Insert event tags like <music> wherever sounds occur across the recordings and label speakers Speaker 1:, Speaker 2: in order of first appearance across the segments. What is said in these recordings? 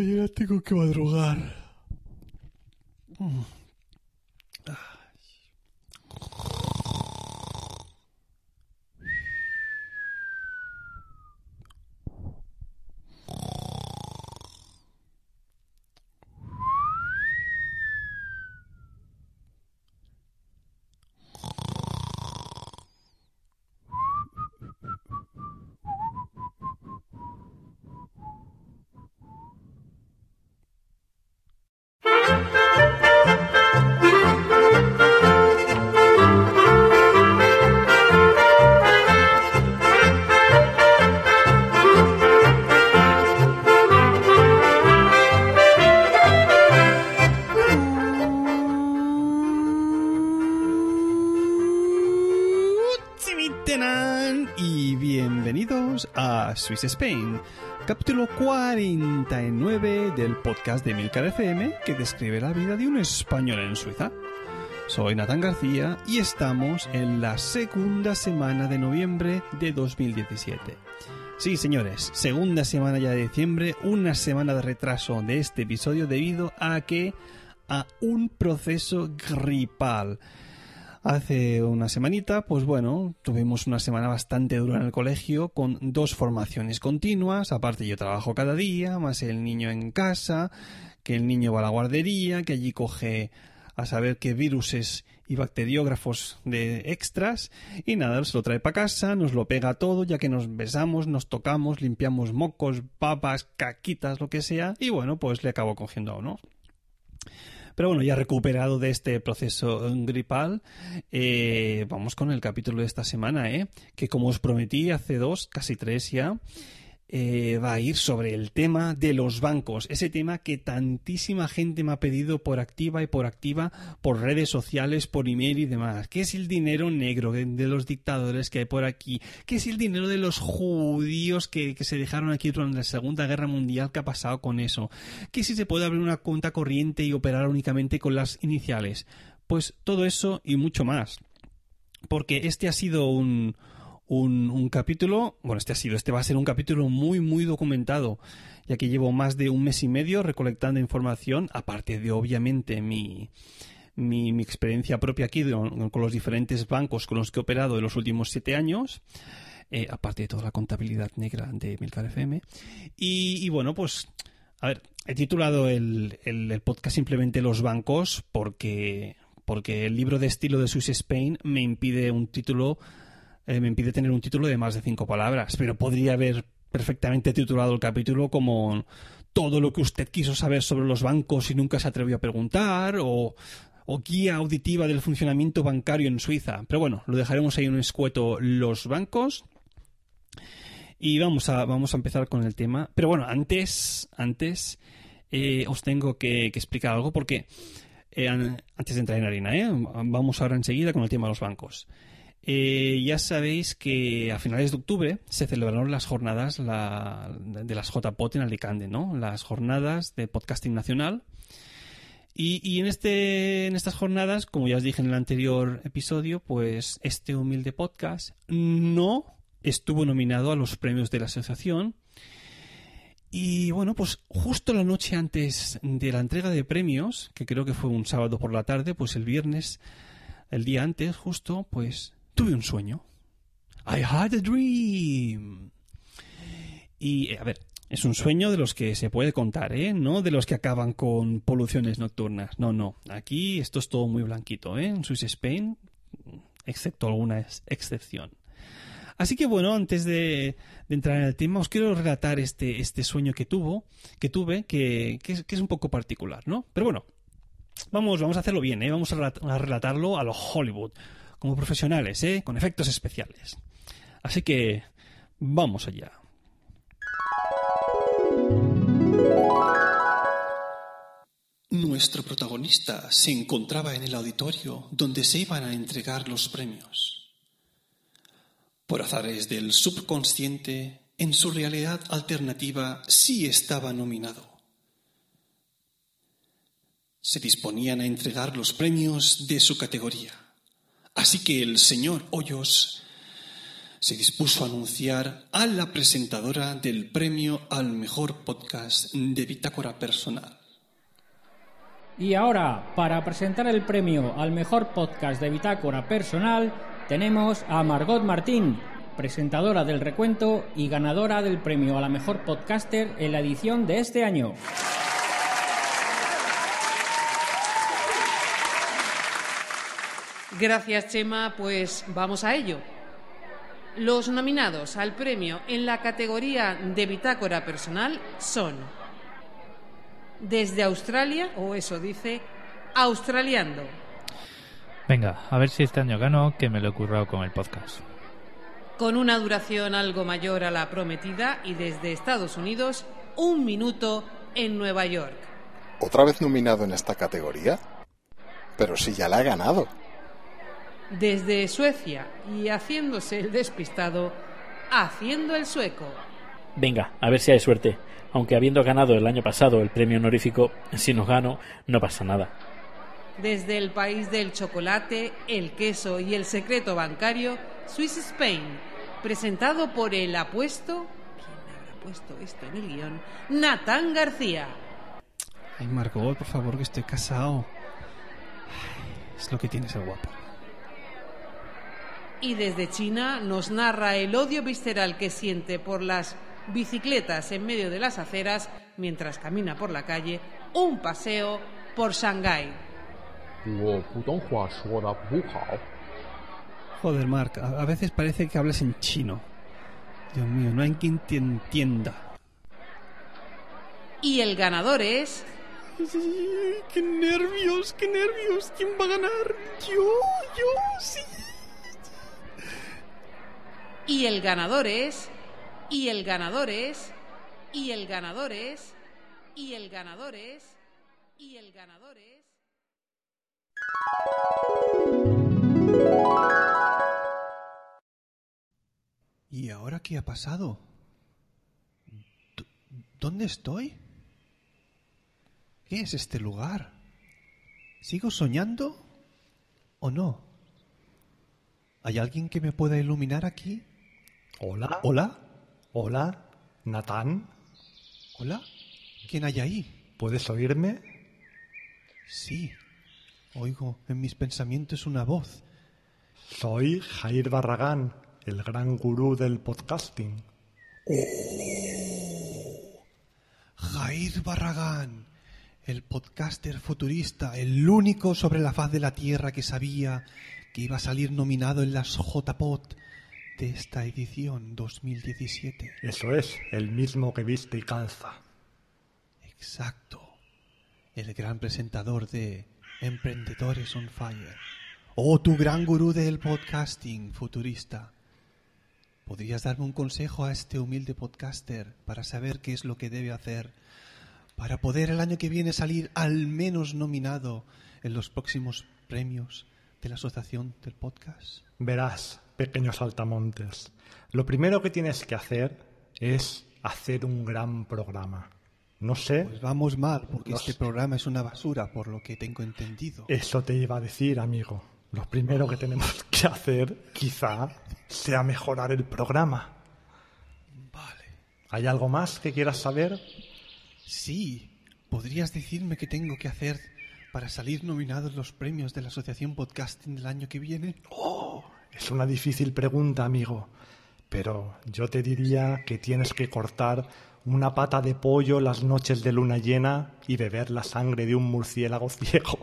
Speaker 1: Mañana tengo que madrugar. A Swiss Spain, capítulo 49 del podcast de Milcar FM que describe la vida de un español en Suiza. Soy Nathan García y estamos en la segunda semana de noviembre de 2017. Sí, señores, segunda semana ya de diciembre, una semana de retraso de este episodio debido a que a un proceso gripal. Hace una semanita, pues bueno, tuvimos una semana bastante dura en el colegio con dos formaciones continuas, aparte yo trabajo cada día, más el niño en casa, que el niño va a la guardería, que allí coge a saber qué viruses y bacteriógrafos de extras. Y nada, se lo trae para casa, nos lo pega todo, ya que nos besamos, nos tocamos, limpiamos mocos, papas, caquitas, lo que sea, y bueno, pues le acabo cogiendo a uno. Pero bueno, ya recuperado de este proceso gripal, eh, vamos con el capítulo de esta semana, ¿eh? que como os prometí hace dos, casi tres ya, eh, va a ir sobre el tema de los bancos, ese tema que tantísima gente me ha pedido por activa y por activa, por redes sociales, por email y demás. ¿Qué es el dinero negro de, los dictadores que hay por aquí? ¿Qué es el dinero de los judíos que, que se dejaron aquí durante la Segunda Guerra Mundial? ¿Qué ha pasado con eso? ¿Qué si se puede abrir una cuenta corriente y operar únicamente con las iniciales? Pues todo eso y mucho más. Porque este ha sido un, un, capítulo, bueno, este ha sido, este va a ser un capítulo muy, muy documentado, ya que llevo más de un mes y medio recolectando información, aparte de obviamente mi, mi, experiencia propia aquí con, con, los diferentes bancos con los que he operado en los últimos siete años. Eh, aparte de toda la contabilidad negra de Milcar FM. Y, y bueno, pues, a ver, he titulado el, el, el podcast simplemente Los bancos porque, porque el libro de estilo de Swiss Spain me impide un título eh, me impide tener un título de más de cinco palabras, pero podría haber perfectamente titulado el capítulo como todo lo que usted quiso saber sobre los bancos y nunca se atrevió a preguntar, o, o guía auditiva del funcionamiento bancario en Suiza. Pero bueno, lo dejaremos ahí en un escueto los bancos. Y vamos a, vamos a empezar con el tema. Pero bueno, antes, antes eh, os tengo que, explicar algo porque eh, antes de entrar en harina, vamos ahora enseguida con el tema de los bancos. Eh, ya sabéis que a finales de octubre se celebraron las jornadas de las JPOT en Alicante, ¿no? Las jornadas de podcasting nacional. Y, en, este, en estas jornadas, como ya os dije en el anterior episodio, pues este humilde podcast no estuvo nominado a los premios de la asociación. Y bueno, pues justo la noche antes de la entrega de premios, que creo que fue un sábado por la tarde, pues el viernes, el día antes, justo, pues tuve un sueño. I had a dream. Y, a ver, es un sueño de los que se puede contar, ¿eh? No de los que acaban con poluciones nocturnas. No, no. Aquí esto es todo muy blanquito, ¿eh? En Swiss Spain, excepto alguna excepción. Así que bueno, antes de, entrar en el tema, os quiero relatar este, este sueño que tuvo, que tuve, que, es, un poco particular, ¿no? Pero bueno, vamos, vamos a hacerlo bien, ¿eh? Vamos a relatarlo a lo Hollywood como profesionales, ¿eh? con efectos especiales. Así que vamos allá.
Speaker 2: Nuestro protagonista se encontraba en el auditorio donde se iban a entregar los premios. Por azares del subconsciente, en su realidad alternativa sí estaba nominado. Se disponían a entregar los premios de su categoría. Así que el señor Hoyos se dispuso a anunciar a la presentadora del premio al mejor podcast de Bitácora Personal.
Speaker 3: Y ahora, para presentar el premio al mejor podcast de Bitácora Personal, tenemos a Margot Martín, presentadora del recuento y ganadora del premio a la mejor podcaster en la edición de este año.
Speaker 4: Gracias, Chema. Pues vamos a ello. Los nominados al premio en la categoría de bitácora personal son desde Australia, o eso dice, Australiando.
Speaker 5: Venga, a ver si este año gano, que me lo he currado con el podcast.
Speaker 4: Con una duración algo mayor a la prometida y desde Estados Unidos, un minuto en Nueva York.
Speaker 6: ¿Otra vez nominado en esta categoría? Pero si ya la he ganado
Speaker 4: desde Suecia y haciéndose el despistado, haciendo el sueco.
Speaker 7: Venga, a ver si hay suerte. Aunque habiendo ganado el año pasado el premio honorífico, si no gano, no pasa nada.
Speaker 4: Desde el país del chocolate, el queso y el secreto bancario, Swiss Spain, presentado por el apuesto. ¿Quién habrá puesto esto en el guion? Natán García.
Speaker 1: Ay, Margot, por favor, que estoy casado. es lo que tiene ser guapo
Speaker 4: y desde China nos narra el odio visceral que siente por las bicicletas en medio de las aceras mientras camina por la calle, un paseo por Shanghái.
Speaker 1: Joder, Mark, a veces parece que hablas en chino. Dios mío, no hay quien te entienda.
Speaker 4: Y el ganador es...
Speaker 1: ¡Qué nervios, qué nervios! ¿Quién va a ganar? Yo, yo, sí.
Speaker 4: Y el ganador es, y el ganador es, y el ganador es, y el ganador es, y el ganador es.
Speaker 1: ¿Y ahora qué ha pasado? ¿Dónde estoy? ¿Qué es este lugar? ¿Sigo soñando o no? ¿Hay alguien que me pueda iluminar aquí?
Speaker 8: Hola.
Speaker 1: Hola.
Speaker 8: Hola. Natán.
Speaker 1: Hola. ¿Quién hay ahí?
Speaker 8: ¿Puedes oírme?
Speaker 1: Sí. Oigo en mis pensamientos una voz.
Speaker 8: Soy Jair Barragán, el gran gurú del podcasting.
Speaker 1: ¡Oh! Jair Barragán, el podcaster futurista, el único sobre la faz de la Tierra que sabía que iba a salir nominado en las JPOT de esta edición 2017.
Speaker 8: Eso es, el mismo que viste y calza.
Speaker 1: Exacto. El gran presentador de Emprendedores on Fire. Oh, tu gran gurú del podcasting futurista. ¿Podrías darme un consejo a este humilde podcaster para saber qué es lo que debe hacer para poder el año que viene salir al menos nominado en los próximos premios de la Asociación del Podcast?
Speaker 8: Verás, pequeños saltamontes, lo primero que tienes que hacer es hacer un gran programa. No sé,
Speaker 1: Pues vamos mal, porque
Speaker 8: No
Speaker 1: este
Speaker 8: sé.
Speaker 1: programa es una basura, por lo que tengo entendido.
Speaker 8: eso te iba a decir, amigo. Lo primero que tenemos <laughs> que hacer, quizá, sea mejorar el programa.
Speaker 1: Vale.
Speaker 8: ¿Hay algo más que quieras saber?
Speaker 1: Sí, ¿podrías decirme qué tengo que hacer para salir nominado en los premios de la Asociación Podcasting del año que viene?
Speaker 8: Es una difícil pregunta, amigo. Pero yo te diría que tienes que cortar una pata de pollo las noches de luna llena y beber la sangre de un murciélago <laughs> ciego.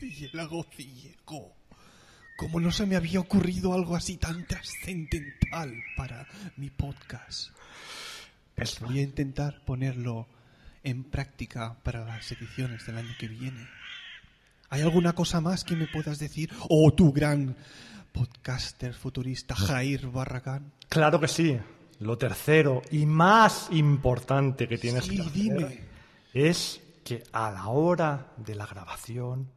Speaker 1: Murciélago ciego. ¿Cómo no se me había ocurrido algo así tan trascendental para mi podcast? Voy a intentar ponerlo en práctica para las ediciones del año que viene. ¿Hay alguna cosa más que me puedas decir? Oh, tu gran podcaster futurista Jair Barragán.
Speaker 8: Claro que sí. Lo tercero y más importante que tienes
Speaker 1: Sí,
Speaker 8: que hacer
Speaker 1: dime.
Speaker 8: es que a la hora de la grabación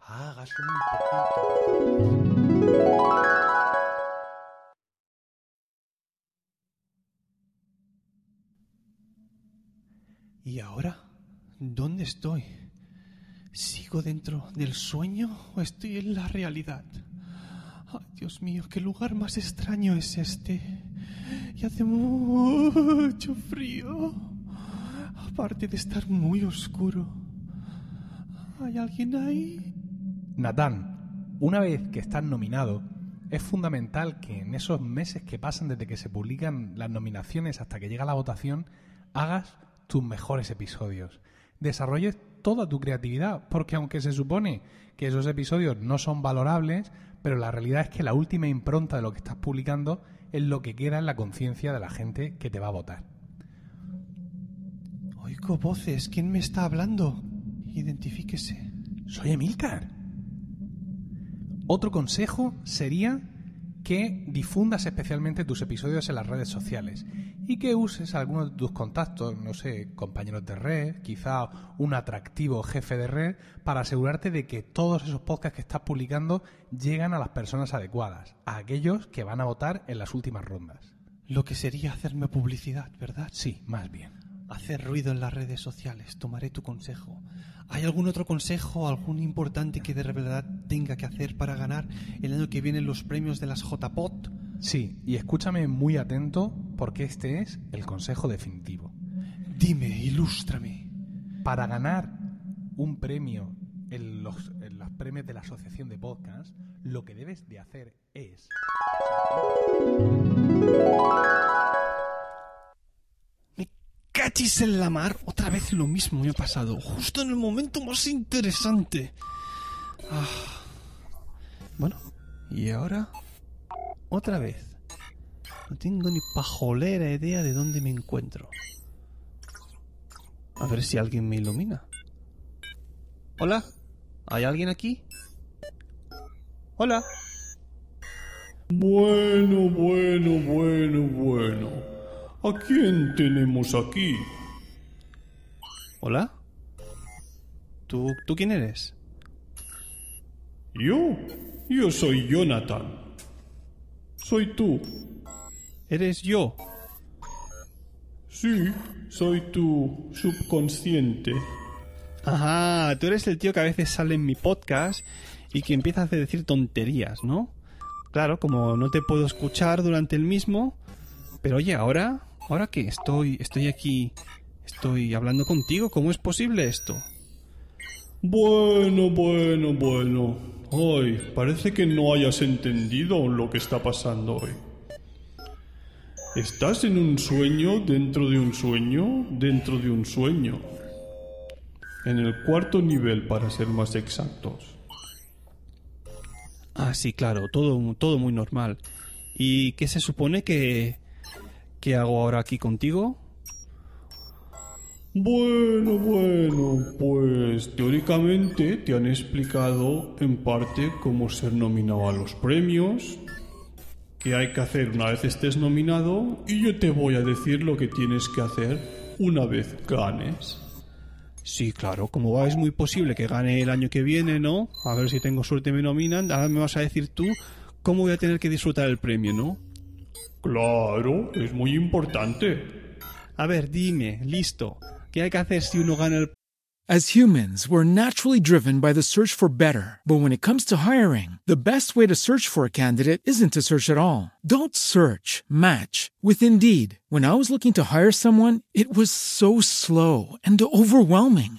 Speaker 8: hagas un poquito.
Speaker 1: ¿Y ahora? ¿Dónde estoy? ¿Sigo dentro del sueño o estoy en la realidad? Ay, Dios mío, qué lugar más extraño es este. Y hace mucho frío. Aparte de estar muy oscuro. ¿Hay alguien ahí?
Speaker 9: Natán, una vez que estás nominado, es fundamental que en esos meses que pasan desde que se publican las nominaciones hasta que llega la votación, hagas tus mejores episodios. Desarrolles toda tu creatividad, porque aunque se supone que esos episodios no son valorables, pero la realidad es que la última impronta de lo que estás publicando es lo que queda en la conciencia de la gente que te va a votar.
Speaker 1: Oigo voces. ¿Quién me está hablando? Identifíquese.
Speaker 9: Soy Emilcar. Otro consejo sería que difundas especialmente tus episodios en las redes sociales y que uses algunos de tus contactos, no sé, compañeros de red, quizá un atractivo jefe de red, para asegurarte de que todos esos podcasts que estás publicando llegan a las personas adecuadas, a aquellos que van a votar en las últimas rondas.
Speaker 1: Lo que sería hacerme publicidad, ¿verdad?
Speaker 9: Sí, más bien.
Speaker 1: Hacer ruido en las redes sociales. Tomaré tu consejo. ¿Hay algún otro consejo, algún importante que de verdad tenga que hacer para ganar el año que viene los premios de las JPOT?
Speaker 9: Sí, y escúchame muy atento porque este es el consejo definitivo.
Speaker 1: Dime, ilústrame.
Speaker 9: Para ganar un premio en los, en los premios de la Asociación de Podcast, lo que debes de hacer es...
Speaker 1: Cachis en la mar. Otra vez lo mismo me ha pasado. Justo en el momento más interesante. Ah. Bueno, y ahora otra vez. No tengo ni pajolera idea de dónde me encuentro. A ver si alguien me ilumina. Hola, ¿hay alguien aquí? Hola.
Speaker 2: Bueno, bueno, bueno, bueno. ¿A quién tenemos aquí?
Speaker 1: Hola. ¿Tú, ¿Tú quién eres?
Speaker 2: Yo, yo soy Jonathan. Soy tú.
Speaker 1: Eres yo.
Speaker 2: Sí, soy tu subconsciente.
Speaker 1: Ajá, tú eres el tío que a veces sale en mi podcast y que empieza a decir tonterías, ¿no? Claro, como no te puedo escuchar durante el mismo, pero oye, ahora, ahora que estoy, estoy aquí, estoy hablando contigo, ¿cómo es posible esto?
Speaker 2: Bueno, bueno, bueno. Ay, parece que no hayas entendido lo que está pasando hoy. Estás en un sueño dentro de un sueño dentro de un sueño. En el cuarto nivel, para ser más exactos.
Speaker 1: Ah, sí, claro, todo, todo muy normal. ¿Y qué se supone que, que hago ahora aquí contigo?
Speaker 2: Bueno, bueno, pues teóricamente te han explicado en parte cómo ser nominado a los premios, qué hay que hacer una vez estés nominado y yo te voy a decir lo que tienes que hacer una vez ganes.
Speaker 1: Sí, claro, como va, es muy posible que gane el año que viene, ¿no? A ver si tengo suerte y me nominan. Ahora me vas a decir tú cómo voy a tener que disfrutar el premio, ¿no?
Speaker 2: Claro, es muy importante.
Speaker 1: A ver, dime, listo. ¿Qué hay que hacer si uno gana el
Speaker 10: As humans, we're naturally driven by the search for better. But when it comes to hiring, the best way to search for a candidate isn't to search at all. Don't search, match with Indeed. When I was looking to hire someone, it was so slow and overwhelming.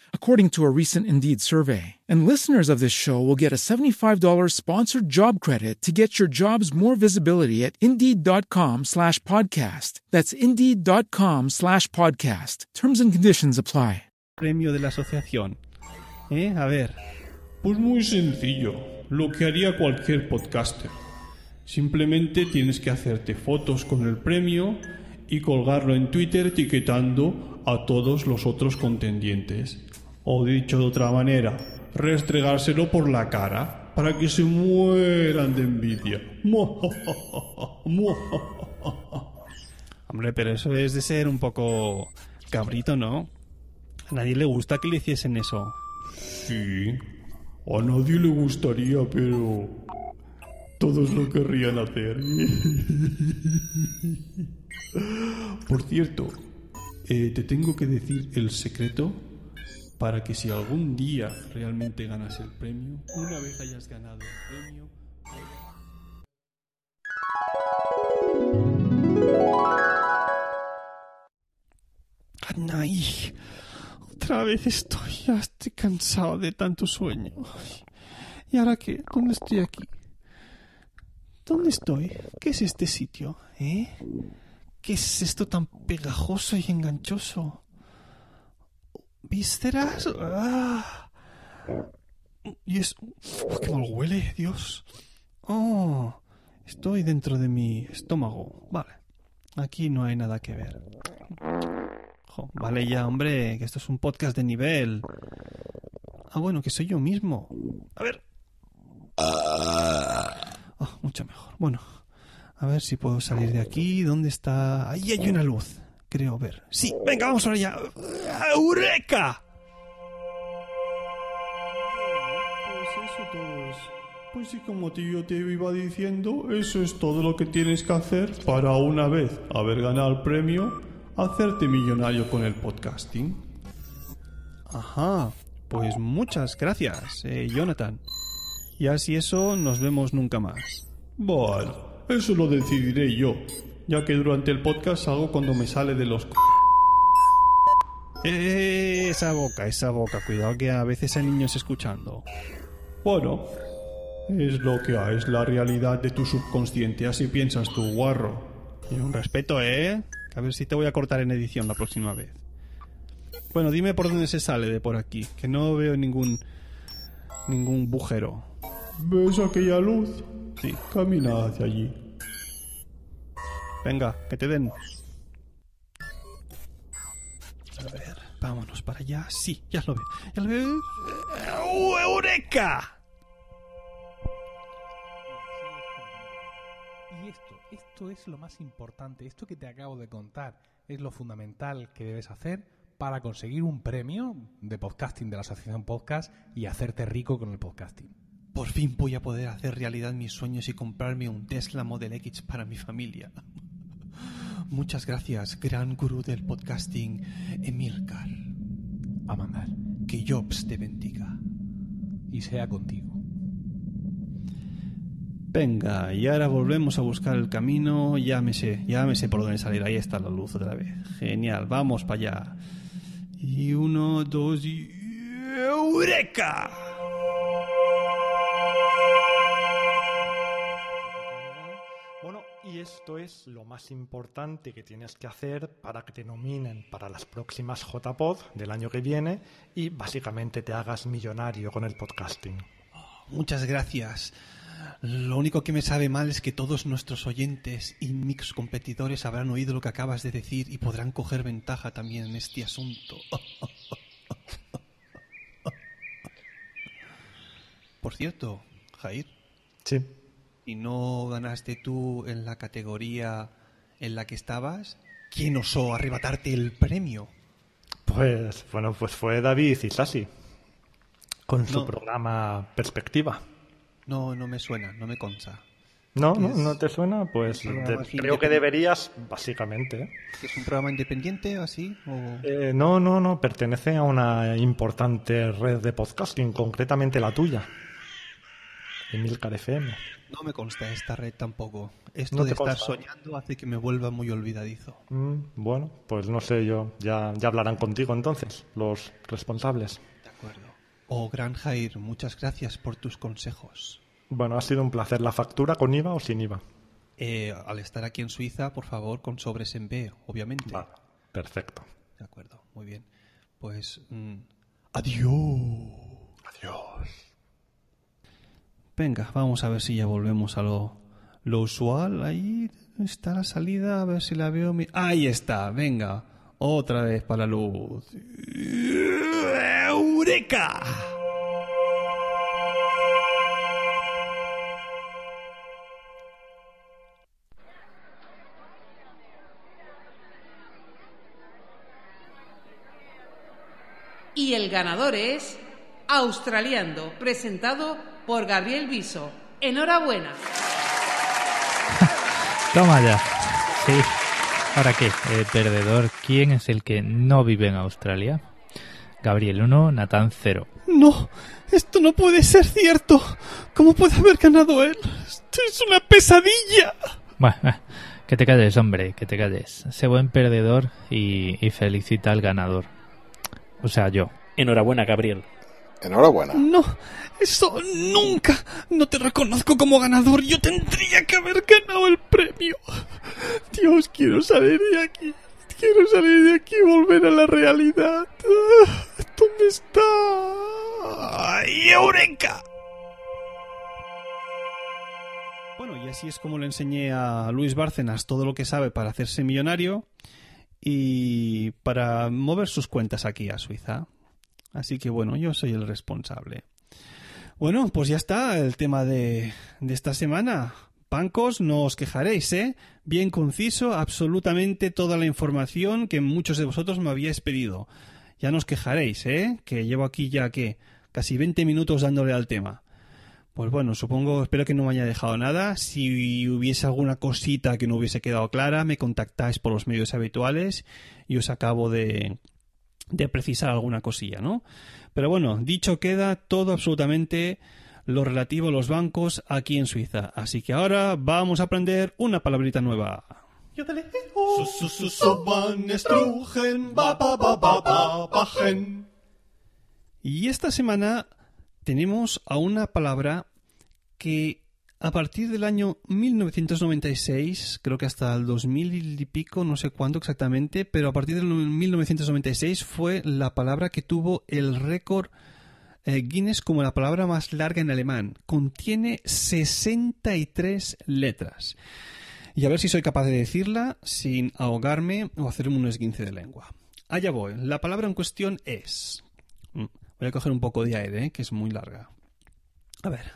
Speaker 10: according to a recent Indeed survey. And listeners of this show will get a $75 sponsored job credit to get your jobs more visibility at Indeed.com slash podcast. That's Indeed.com slash podcast. Terms and conditions apply.
Speaker 1: premio de la asociación? ¿Eh? A ver.
Speaker 2: Pues muy sencillo, lo que haría cualquier podcaster. Simplemente tienes que hacerte fotos con el premio y colgarlo en Twitter etiquetando a todos los otros contendientes. O dicho de otra manera, restregárselo por la cara para que se mueran de envidia. <laughs>
Speaker 1: Hombre, pero eso es de ser un poco cabrito, ¿no? A nadie le gusta que le hiciesen eso.
Speaker 2: Sí, a nadie le gustaría, pero todos lo querrían hacer. <laughs> Por cierto, eh, te tengo que decir el secreto para que si algún día realmente ganas el premio, una vez hayas ganado el premio...
Speaker 1: Ay, otra vez estoy, ya estoy cansado de tanto sueño. ¿Y ahora qué? ¿Dónde estoy aquí? ¿Dónde estoy? ¿Qué es este sitio? ¿Eh? ¿Qué es esto tan pegajoso y enganchoso? ¿Vísceras? ¡Ah! Y es... ¡Oh, ¡Qué mal huele, Dios! ¡Oh! Estoy dentro de mi estómago. Vale. Aquí no hay nada que ver. Jo, vale ya, hombre, que esto es un podcast de nivel. Ah, bueno, que soy yo mismo. A ver. Oh, mucho mejor. Bueno, a ver si puedo salir de aquí. ¿Dónde está? Ahí hay una luz. Creo ver. Sí, venga, vamos ahora ya. ¡Eureka!
Speaker 2: Pues eso todo es. Pues sí, como tío te iba diciendo, eso es todo lo que tienes que hacer para una vez haber ganado el premio, hacerte millonario con el podcasting.
Speaker 1: Ajá, pues muchas gracias, eh, Jonathan. Y así eso, nos vemos nunca más.
Speaker 2: Bueno, eso lo decidiré yo, ya que durante el podcast salgo cuando me sale de los... c-
Speaker 1: Eh, esa boca, esa boca, cuidado que a veces hay niños escuchando.
Speaker 2: Bueno, es lo que hay, es la realidad de tu subconsciente, así piensas tú, guarro.
Speaker 1: Y un respeto, ¿eh? A ver si te voy a cortar en edición la próxima vez. Bueno, dime por dónde se sale de por aquí, que no veo ningún ningún bujero.
Speaker 2: ¿Ves aquella luz?
Speaker 1: Sí.
Speaker 2: Camina hacia allí.
Speaker 1: Venga, que te den. A ver, vámonos para allá. Sí, ya lo veo. Ya lo veo. ¡Uh, ¡Eureka!
Speaker 9: Y esto, esto es lo más importante. Esto que te acabo de contar es lo fundamental que debes hacer para conseguir un premio de podcasting de la Asociación Podcast y hacerte rico con el podcasting.
Speaker 1: Por fin voy a poder hacer realidad mis sueños y comprarme un Tesla Model X para mi familia. Muchas gracias, gran gurú del podcasting, Emilcar.
Speaker 9: A mandar.
Speaker 1: Que Jobs te bendiga.
Speaker 9: Y sea contigo.
Speaker 1: Venga, y ahora volvemos a buscar el camino. Ya me sé, ya me sé por dónde salir. Ahí está la luz otra vez. Genial, vamos para allá. Y uno, dos y... ¡Eureka!
Speaker 8: Esto es lo más importante que tienes que hacer para que te nominen para las próximas JPod del año que viene y básicamente te hagas millonario con el podcasting.
Speaker 1: Muchas gracias. Lo único que me sabe mal es que todos nuestros oyentes y mix competidores habrán oído lo que acabas de decir y podrán coger ventaja también en este asunto. <laughs> Por cierto, Jair.
Speaker 8: Sí.
Speaker 1: ¿Y no ganaste tú en la categoría en la que estabas? ¿Quién osó arrebatarte el premio?
Speaker 8: Pues bueno, pues fue David Isasi con su
Speaker 1: No.
Speaker 8: programa Perspectiva.
Speaker 1: No, no me suena, no me consta.
Speaker 8: ¿No?
Speaker 1: ¿Qué
Speaker 8: ¿No? ¿No te suena? Pues creo que deberías, básicamente. ¿eh?
Speaker 1: ¿Es un programa independiente o así? O...
Speaker 8: Eh, no, no, no, pertenece a una importante red de podcasting, concretamente la tuya. Emilcar FM.
Speaker 1: No me consta esta red tampoco. Esto
Speaker 8: No
Speaker 1: de estar
Speaker 8: consta.
Speaker 1: soñando hace que me vuelva muy olvidadizo.
Speaker 8: Mm, bueno, pues no sé yo. Ya, ya hablarán contigo entonces, los responsables.
Speaker 1: De acuerdo. Oh, Gran Jair, muchas gracias por tus consejos.
Speaker 8: Bueno, ha sido un placer. ¿La factura con IVA o sin IVA?
Speaker 1: Eh, al estar aquí en Suiza, por favor, con sobres en B, obviamente.
Speaker 8: Vale, perfecto.
Speaker 1: De acuerdo, muy bien. Pues... mm, adiós.
Speaker 8: Adiós.
Speaker 1: Venga, vamos a ver si ya volvemos a lo, lo usual. Ahí está la salida, a ver si la veo. Ahí está, venga. Otra vez para la luz. ¡Eureka!
Speaker 4: Y el ganador es Australiando, presentado por Gabriel Viso. Enhorabuena. <laughs>
Speaker 5: Toma ya. Sí. ¿Ahora qué? Eh, perdedor, ¿quién es el que no vive en Australia? Gabriel 1, Natán 0.
Speaker 1: No, esto no puede ser cierto. ¿Cómo puede haber ganado él? Esto es una pesadilla.
Speaker 5: Bueno, eh, que te calles, hombre, que te calles. Sé buen perdedor y, y felicita al ganador. O sea, yo.
Speaker 7: Enhorabuena, Gabriel.
Speaker 6: Enhorabuena.
Speaker 1: No, eso nunca. No te reconozco como ganador. Yo tendría que haber ganado el premio. Dios, quiero salir de aquí. Quiero salir de aquí y volver a la realidad. ¿Dónde está? ¡Ay, ¡Eureka! Bueno, y así es como le enseñé a Luis Bárcenas todo lo que sabe para hacerse millonario y para mover sus cuentas aquí a Suiza. Así que bueno, yo soy el responsable. Bueno, pues ya está el tema de, de esta semana. Bancos, no os quejaréis, ¿eh? Bien conciso, absolutamente toda la información que muchos de vosotros me habíais pedido. Ya no os quejaréis, ¿eh? Que llevo aquí ya, que Casi 20 minutos dándole al tema. Pues bueno, supongo, espero que no me haya dejado nada. Si hubiese alguna cosita que no hubiese quedado clara, me contactáis por los medios habituales y os acabo de, de precisar alguna cosilla, ¿no? Pero bueno, dicho queda todo absolutamente lo relativo a los bancos aquí en Suiza. Así que ahora vamos a aprender una palabrita nueva. Y esta semana tenemos a una palabra que a partir del año 1996, creo que hasta el 2000 y pico, no sé cuándo exactamente, pero a partir del 1996 fue la palabra que tuvo el récord eh, Guinness como la palabra más larga en alemán. Contiene 63 letras. Y a ver si soy capaz de decirla sin ahogarme o hacerme un esguince de lengua. Allá voy. La palabra en cuestión es... Mm, Voy a coger un poco de aire, ¿eh? que es muy larga. A ver.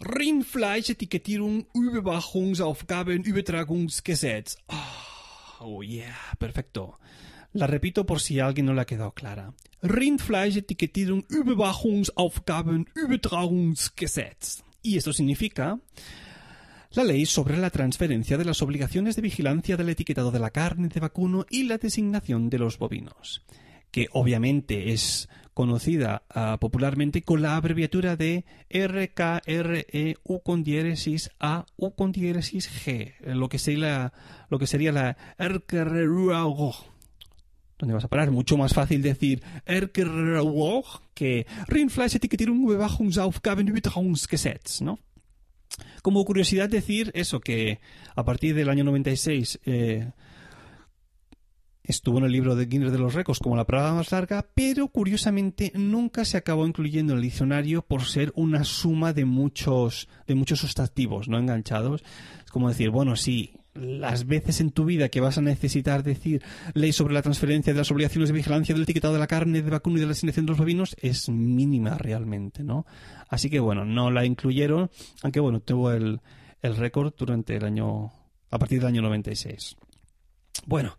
Speaker 1: Rindfleisch-Etikettierung, Überwachungsaufgaben, Übertragungsgesetz. Ah, Oh, yeah, perfecto. La repito por si alguien no le ha quedado clara. Rindfleisch-Etikettierung, Überwachungsaufgaben, Übertragungsgesetz. Y esto significa la ley sobre la transferencia de las obligaciones de vigilancia del etiquetado de la carne de vacuno y la designación de los bovinos. Que obviamente es conocida ah, popularmente con la abreviatura de RKREU con diéresis A U con diéresis G, lo que sería la, lo que sería la. ¿Dónde vas a parar? Mucho más fácil decir RKREU que Rindfleisch Etikettierung Überwachungsaufgaben Übertragungsgesetz, ¿no? Como curiosidad decir eso, que a partir del año 96 eh, estuvo en el libro de Guinness de los Récords como la palabra más larga, pero curiosamente nunca se acabó incluyendo en el diccionario por ser una suma de muchos, de muchos sustantivos, no enganchados. Es como decir, bueno, sí, las veces en tu vida que vas a necesitar decir ley sobre la transferencia de las obligaciones de vigilancia del etiquetado de la carne, de vacuno y de la asignación de los bovinos es mínima realmente, ¿no? Así que bueno, no la incluyeron, aunque bueno, tuvo el, el récord durante el año, a partir del año 96. Bueno,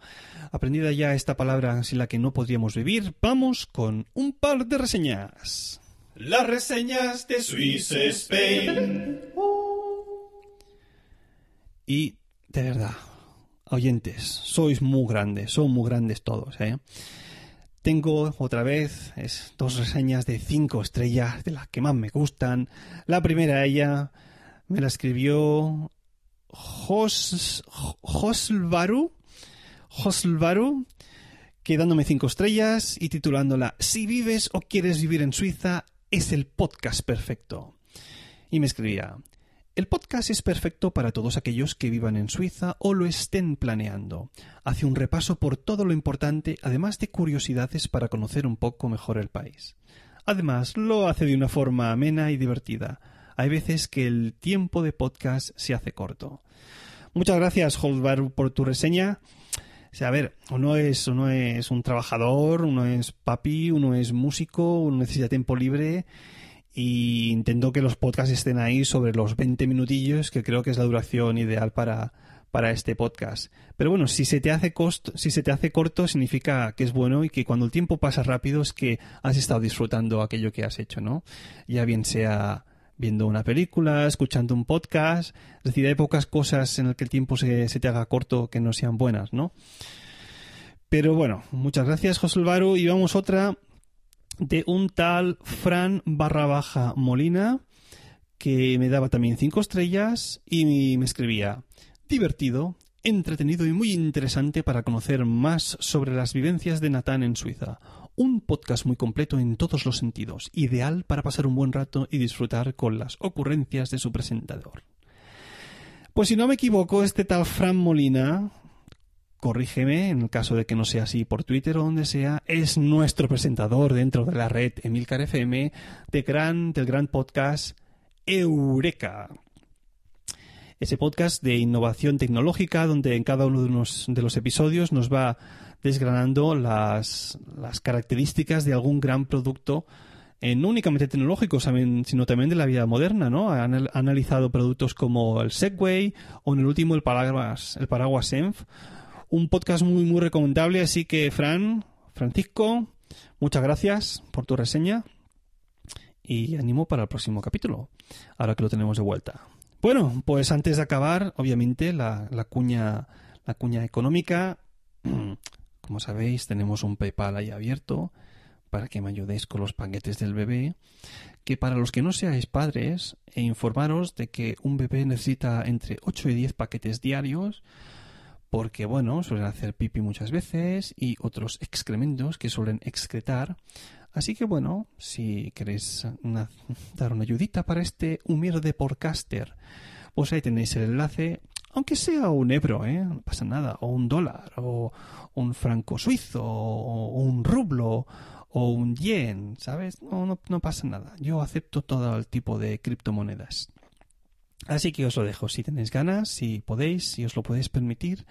Speaker 1: aprendida ya esta palabra sin la que no podríamos vivir, vamos con un par de reseñas.
Speaker 11: Las reseñas de Swiss Spain.
Speaker 1: Y de verdad, oyentes, sois muy grandes, son muy grandes todos, ¿eh? Tengo otra vez es, dos reseñas de cinco estrellas, de las que más me gustan. La primera, ella, me la escribió Jos, Josvaru, Josvaru, que dándome cinco estrellas y titulándola Si vives o quieres vivir en Suiza, es el podcast perfecto. Y me escribía, el podcast es perfecto para todos aquellos que vivan en Suiza o lo estén planeando. Hace un repaso por todo lo importante, además de curiosidades para conocer un poco mejor el país. Además, lo hace de una forma amena y divertida. Hay veces que el tiempo de podcast se hace corto. Muchas gracias, Holzbar, por tu reseña. O sea, a ver, uno es, uno es un trabajador, uno es papi, uno es músico, uno necesita tiempo libre y intento que los podcasts estén ahí sobre los 20 minutillos, que creo que es la duración ideal para, para este podcast. Pero bueno, si se te hace costo, si se te hace corto significa que es bueno y que cuando el tiempo pasa rápido es que has estado disfrutando aquello que has hecho, ¿no? Ya bien sea viendo una película, escuchando un podcast, es decir, hay pocas cosas en las que el tiempo se, se te haga corto que no sean buenas, ¿no? Pero bueno, muchas gracias, José Alvaro. Y vamos otra de un tal Fran barra baja Molina que me daba también cinco estrellas y me escribía divertido, entretenido y muy interesante para conocer más sobre las vivencias de Natán en Suiza. Un podcast muy completo en todos los sentidos, ideal para pasar un buen rato y disfrutar con las ocurrencias de su presentador. Pues si no me equivoco, este tal Fran Molina corrígeme en el caso de que no sea así por Twitter o donde sea, es nuestro presentador dentro de la red Emilcar FM de gran, del gran podcast Eureka. Ese podcast de innovación tecnológica donde en cada uno de, de los episodios nos va desgranando las, las características de algún gran producto eh, no únicamente tecnológico, sino también de la vida moderna, ¿no? Ha analizado productos como el Segway o en el último el paraguas, el paraguas Enf un podcast muy, muy recomendable. Así que, Fran, Francisco, muchas gracias por tu reseña y ánimo para el próximo capítulo, ahora que lo tenemos de vuelta. Bueno, pues antes de acabar, obviamente, la, la cuña, la cuña económica. Como sabéis, tenemos un PayPal ahí abierto para que me ayudéis con los paquetes del bebé. Que para los que no seáis padres, e informaros de que un bebé necesita entre 8 y 10 paquetes diarios porque bueno, suelen hacer pipi muchas veces y otros excrementos que suelen excretar. Así que bueno, si queréis dar una ayudita para este humilde podcaster, pues ahí tenéis el enlace, aunque sea un euro, ¿eh? no pasa nada, o un dólar, o un franco suizo, o un rublo, o un yen, ¿sabes? No, no, no pasa nada. Yo acepto todo el tipo de criptomonedas. Así que os lo dejo. Si tenéis ganas, si podéis, si os lo podéis permitir,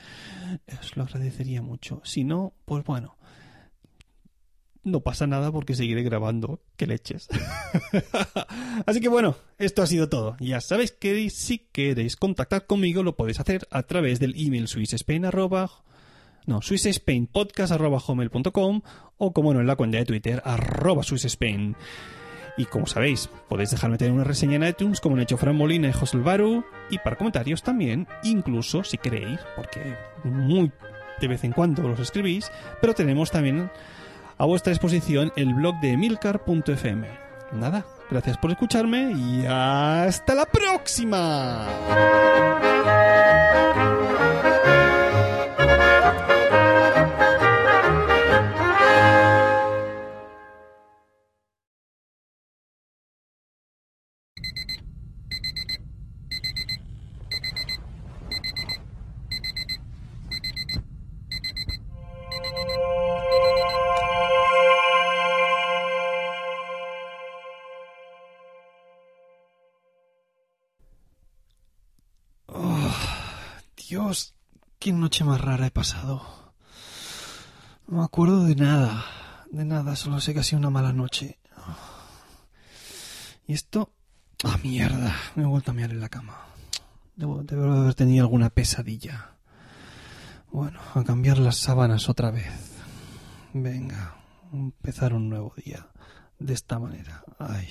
Speaker 1: os lo agradecería mucho. Si no, pues bueno, no pasa nada porque seguiré grabando. Que leches. <laughs> Así que bueno, esto ha sido todo. Ya sabéis que si queréis contactar conmigo lo podéis hacer a través del email swissspain no, o como no en la cuenta de Twitter arroba swissspain. Y como sabéis, podéis dejarme tener una reseña en iTunes como han hecho Fran Molina y José Alvaro. Y para comentarios también, incluso si queréis, porque muy de vez en cuando los escribís. Pero tenemos también a vuestra disposición el blog de emilcar.fm. Nada, gracias por escucharme y hasta la próxima. Dios, qué noche más rara he pasado. No me acuerdo de nada, de nada, solo sé que ha sido una mala noche. Y esto... ¡Ah, mierda! Me he vuelto a mirar en la cama. Debo, debo haber tenido alguna pesadilla. Bueno, a cambiar las sábanas otra vez. Venga, empezar un nuevo día. De esta manera. Ay.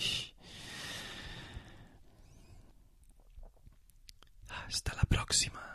Speaker 1: Hasta la próxima.